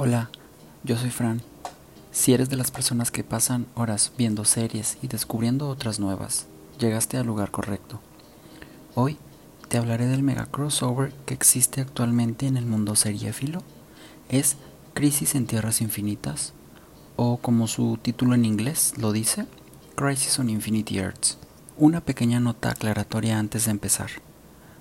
Hola, yo soy Fran. Si eres de las personas que pasan horas viendo series y descubriendo otras nuevas, llegaste al lugar correcto. Hoy te hablaré del mega crossover que existe actualmente en el mundo seriéfilo. Es Crisis en Tierras Infinitas, o como su título en inglés lo dice, Crisis on Infinity Earths. Una pequeña nota aclaratoria antes de empezar.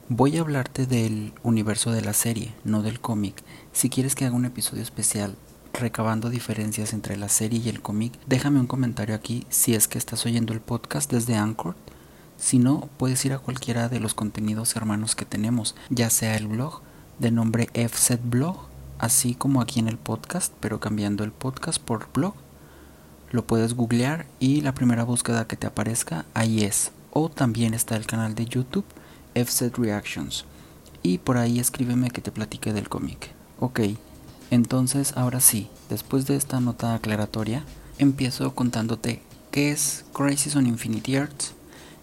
Voy a hablarte del universo de la serie, no del cómic. Si quieres que haga un episodio especial recabando diferencias entre la serie y el cómic, déjame un comentario aquí si es que estás oyendo el podcast desde Anchor. Si no, puedes ir a cualquiera de los contenidos hermanos que tenemos, ya sea el blog de nombre FZ Blog, así como aquí en el podcast, pero cambiando el podcast por blog. Lo puedes googlear y la primera búsqueda que te aparezca ahí es. O también está el canal de YouTube FZ Reactions. Y por ahí escríbeme que te platique del cómic. Ok, entonces ahora sí, después de esta nota aclaratoria, empiezo contándote qué es Crisis on Infinity Earths.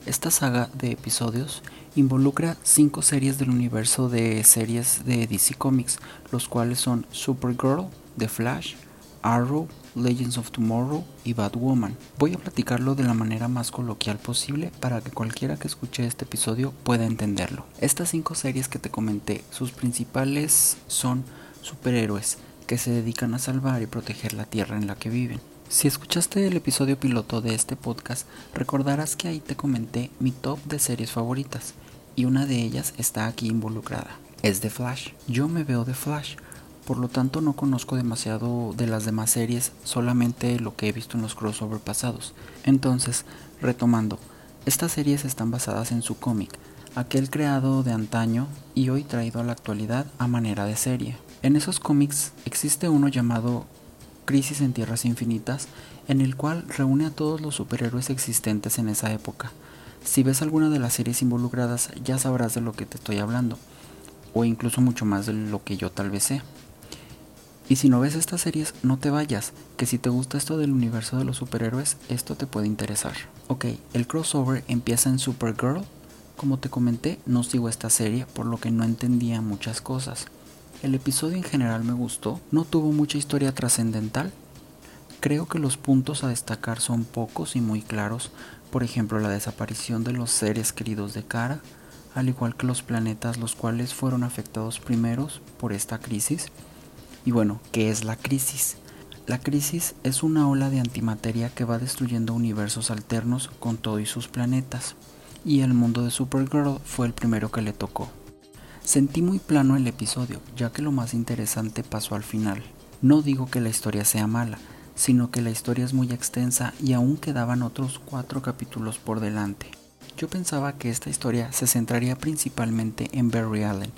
Esta saga de episodios involucra cinco series del universo de series de DC Comics, los cuales son Supergirl, The Flash, Arrow, Legends of Tomorrow y Batwoman. Voy a platicarlo de la manera más coloquial posible para que cualquiera que escuche este episodio pueda entenderlo. Estas cinco series que te comenté, sus principales son superhéroes que se dedican a salvar y proteger la tierra en la que viven. Si escuchaste el episodio piloto de este podcast, recordarás que ahí te comenté mi top de series favoritas y una de ellas está aquí involucrada. Es The Flash. Yo me veo de Flash por lo tanto no conozco demasiado de las demás series, solamente lo que he visto en los crossover pasados. Entonces, retomando, estas series están basadas en su cómic, aquel creado de antaño y hoy traído a la actualidad a manera de serie. En esos cómics existe uno llamado Crisis en Tierras Infinitas, en el cual reúne a todos los superhéroes existentes en esa época. Si ves alguna de las series involucradas ya sabrás de lo que te estoy hablando, o incluso mucho más de lo que yo tal vez sé. Y si no ves estas series, no te vayas, que si te gusta esto del universo de los superhéroes, esto te puede interesar. Ok, el crossover empieza en Supergirl. Como te comenté, no sigo esta serie, por lo que no entendía muchas cosas. El episodio en general me gustó, no tuvo mucha historia trascendental. Creo que los puntos a destacar son pocos y muy claros, por ejemplo la desaparición de los seres queridos de Kara, al igual que los planetas los cuales fueron afectados primeros por esta crisis, y bueno, ¿qué es la crisis? La crisis es una ola de antimateria que va destruyendo universos alternos con todo y sus planetas, y el mundo de Supergirl fue el primero que le tocó. Sentí muy plano el episodio, ya que lo más interesante pasó al final. No digo que la historia sea mala, sino que la historia es muy extensa y aún quedaban otros cuatro capítulos por delante. Yo pensaba que esta historia se centraría principalmente en Barry Allen,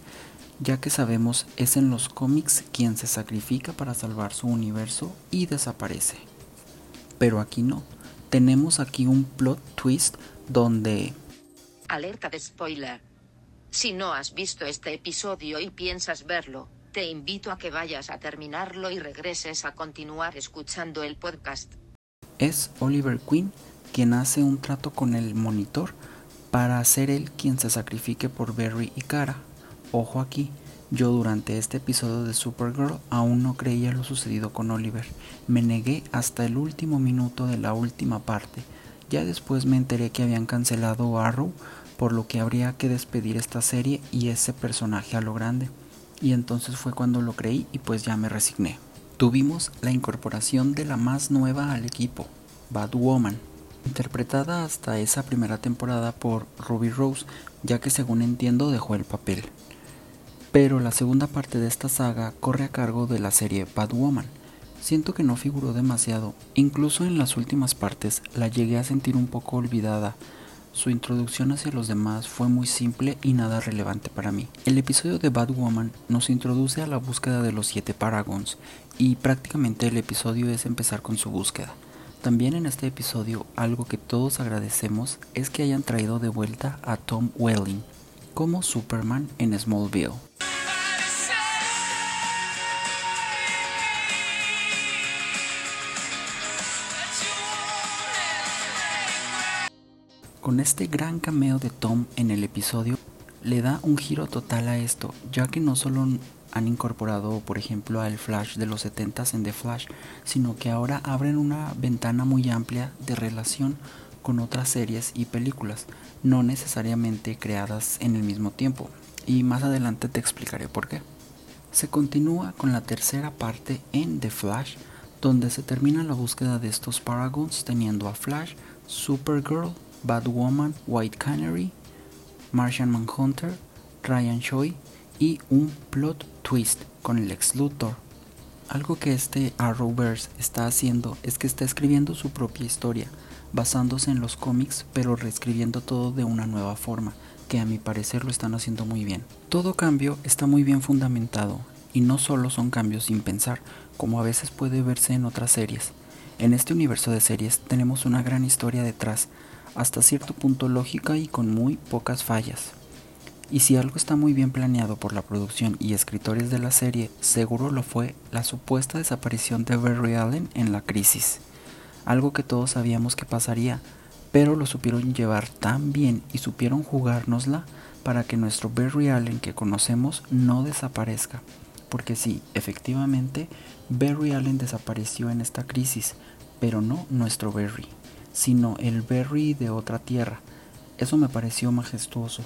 ya que sabemos es en los cómics quien se sacrifica para salvar su universo y desaparece. Pero aquí no, tenemos aquí un plot twist donde... Alerta de spoiler. Si no has visto este episodio y piensas verlo, te invito a que vayas a terminarlo y regreses a continuar escuchando el podcast. Es Oliver Queen quien hace un trato con el monitor para ser él quien se sacrifique por Barry y Kara Ojo aquí, yo durante este episodio de Supergirl aún no creía lo sucedido con Oliver. Me negué hasta el último minuto de la última parte. Ya después me enteré que habían cancelado Arrow, por lo que habría que despedir esta serie y ese personaje a lo grande. Y entonces fue cuando lo creí y pues ya me resigné. Tuvimos la incorporación de la más nueva al equipo, Batwoman, interpretada hasta esa primera temporada por Ruby Rose, ya que según entiendo dejó el papel pero la segunda parte de esta saga corre a cargo de la serie Batwoman. Siento que no figuró demasiado, incluso en las últimas partes la llegué a sentir un poco olvidada. Su introducción hacia los demás fue muy simple y nada relevante para mí. El episodio de Batwoman nos introduce a la búsqueda de los siete Paragons y prácticamente el episodio es empezar con su búsqueda. También en este episodio algo que todos agradecemos es que hayan traído de vuelta a Tom Welling como Superman en Smallville. Con este gran cameo de Tom en el episodio, le da un giro total a esto, ya que no solo han incorporado, por ejemplo, al Flash de los 70s en The Flash, sino que ahora abren una ventana muy amplia de relación con otras series y películas, no necesariamente creadas en el mismo tiempo, y más adelante te explicaré por qué. Se continúa con la tercera parte en The Flash, donde se termina la búsqueda de estos Paragons teniendo a Flash, Supergirl, Batwoman, White Canary, Martian Manhunter, Ryan Choi y un plot twist con el ex Luthor. Algo que este Arrowverse está haciendo es que está escribiendo su propia historia, basándose en los cómics, pero reescribiendo todo de una nueva forma, que a mi parecer lo están haciendo muy bien. Todo cambio está muy bien fundamentado, y no solo son cambios sin pensar, como a veces puede verse en otras series. En este universo de series tenemos una gran historia detrás, hasta cierto punto lógica y con muy pocas fallas. Y si algo está muy bien planeado por la producción y escritores de la serie, seguro lo fue la supuesta desaparición de Barry Allen en la crisis. Algo que todos sabíamos que pasaría, pero lo supieron llevar tan bien y supieron jugárnosla para que nuestro Barry Allen que conocemos no desaparezca. Porque sí, efectivamente, Barry Allen desapareció en esta crisis, pero no nuestro Barry, sino el Barry de otra tierra. Eso me pareció majestuoso.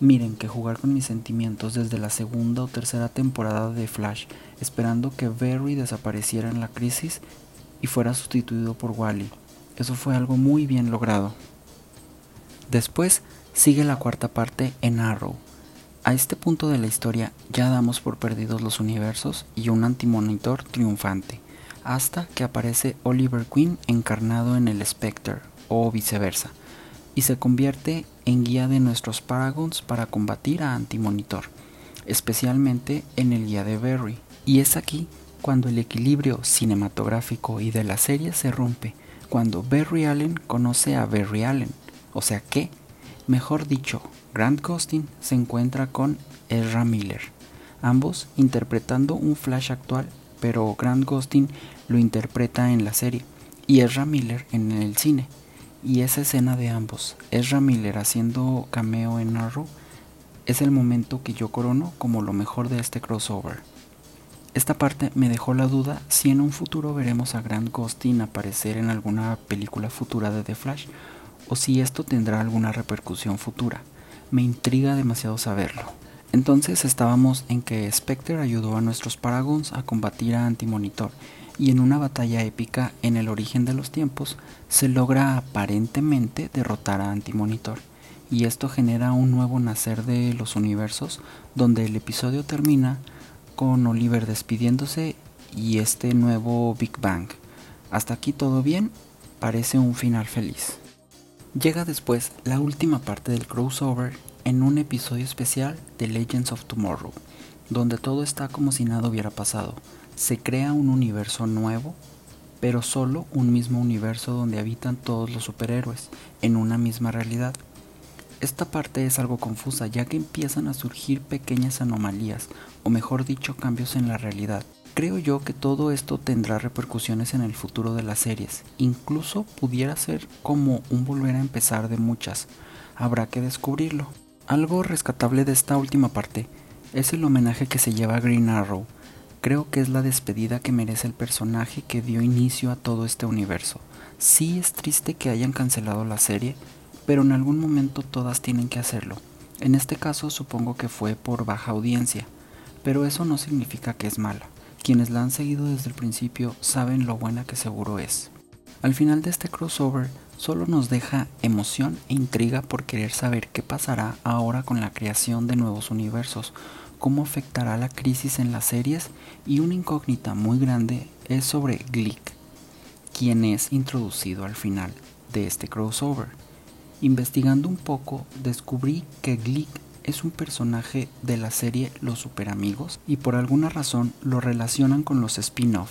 Miren que jugar con mis sentimientos desde la segunda o tercera temporada de Flash, esperando que Barry desapareciera en la crisis y fuera sustituido por Wally. Eso fue algo muy bien logrado. Después sigue la cuarta parte en Arrow, a este punto de la historia ya damos por perdidos los universos y un antimonitor triunfante, hasta que aparece Oliver Queen encarnado en el Spectre, o viceversa, y se convierte en guía de nuestros Paragons para combatir a Antimonitor, especialmente en el guía de Barry. Y es aquí cuando el equilibrio cinematográfico y de la serie se rompe, cuando Barry Allen conoce a Barry Allen, o sea que, mejor dicho, Grant Gustin se encuentra con Ezra Miller, ambos interpretando un Flash actual, pero Grant Gustin lo interpreta en la serie y Ezra Miller en el cine. Y esa escena de ambos, Ezra Miller haciendo cameo en Arrow, es el momento que yo corono como lo mejor de este crossover. Esta parte me dejó la duda si en un futuro veremos a Grant Gustin aparecer en alguna película futura de The Flash o si esto tendrá alguna repercusión futura me intriga demasiado saberlo. Entonces estábamos en que Spectre ayudó a nuestros Paragons a combatir a Antimonitor y en una batalla épica en el origen de los tiempos se logra aparentemente derrotar a Antimonitor y esto genera un nuevo nacer de los universos donde el episodio termina con Oliver despidiéndose y este nuevo Big Bang. Hasta aquí todo bien, parece un final feliz. Llega después la última parte del crossover en un episodio especial de Legends of Tomorrow, donde todo está como si nada hubiera pasado. Se crea un universo nuevo, pero solo un mismo universo donde habitan todos los superhéroes, en una misma realidad. Esta parte es algo confusa ya que empiezan a surgir pequeñas anomalías, o mejor dicho, cambios en la realidad, Creo yo que todo esto tendrá repercusiones en el futuro de las series, incluso pudiera ser como un volver a empezar de muchas, habrá que descubrirlo. Algo rescatable de esta última parte es el homenaje que se lleva a Green Arrow, creo que es la despedida que merece el personaje que dio inicio a todo este universo. Sí es triste que hayan cancelado la serie, pero en algún momento todas tienen que hacerlo. En este caso supongo que fue por baja audiencia, pero eso no significa que es mala. Quienes la han seguido desde el principio saben lo buena que seguro es. Al final de este crossover solo nos deja emoción e intriga por querer saber qué pasará ahora con la creación de nuevos universos, cómo afectará la crisis en las series y una incógnita muy grande es sobre Glick, quien es introducido al final de este crossover. Investigando un poco descubrí que Glick es un personaje de la serie Los Super Amigos y por alguna razón lo relacionan con los spin-off.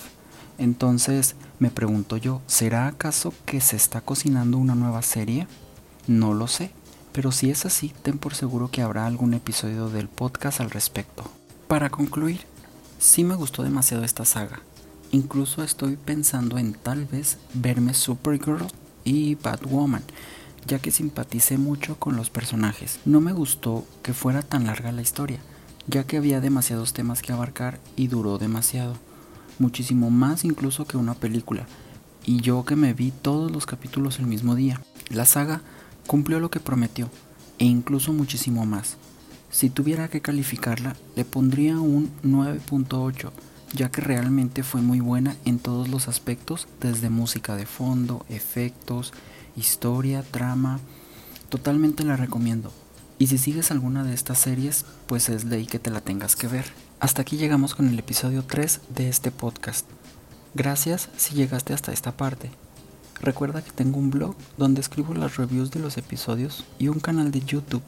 Entonces me pregunto yo, ¿será acaso que se está cocinando una nueva serie? No lo sé, pero si es así, ten por seguro que habrá algún episodio del podcast al respecto. Para concluir, sí me gustó demasiado esta saga. Incluso estoy pensando en tal vez verme Supergirl y Batwoman ya que simpaticé mucho con los personajes. No me gustó que fuera tan larga la historia, ya que había demasiados temas que abarcar y duró demasiado, muchísimo más incluso que una película, y yo que me vi todos los capítulos el mismo día. La saga cumplió lo que prometió, e incluso muchísimo más. Si tuviera que calificarla, le pondría un 9.8, ya que realmente fue muy buena en todos los aspectos, desde música de fondo, efectos, historia, trama. Totalmente la recomiendo. Y si sigues alguna de estas series, pues es ley que te la tengas que ver. Hasta aquí llegamos con el episodio 3 de este podcast. Gracias si llegaste hasta esta parte. Recuerda que tengo un blog donde escribo las reviews de los episodios y un canal de YouTube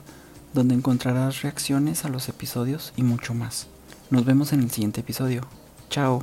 donde encontrarás reacciones a los episodios y mucho más. Nos vemos en el siguiente episodio. Chao.